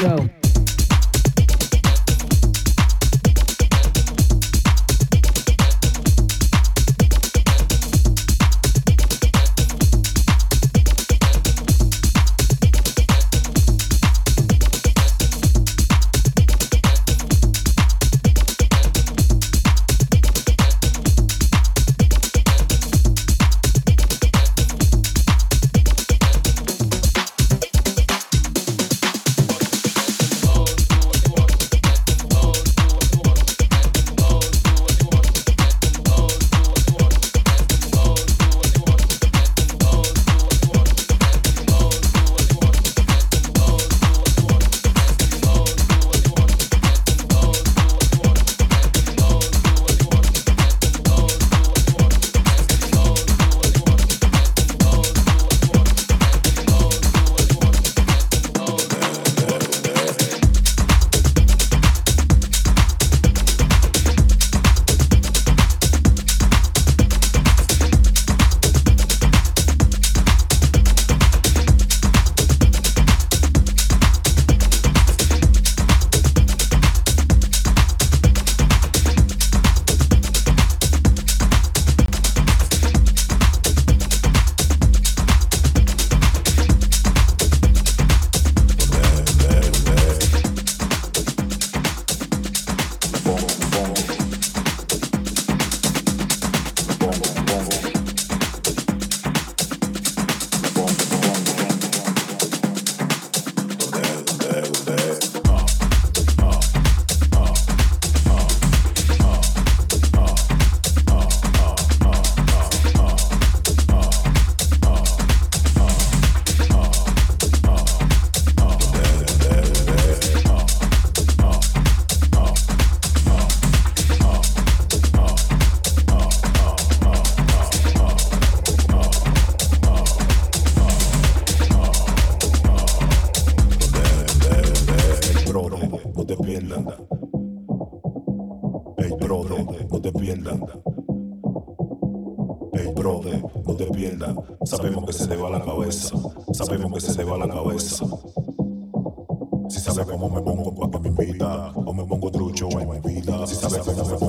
go. pierda. Sabemos que se le va la cabeza. Sabemos que se le va la cabeza. Si sabe cómo me pongo, pa' que me invita. O me pongo trucho en mi vida. Si sabe cómo me pongo.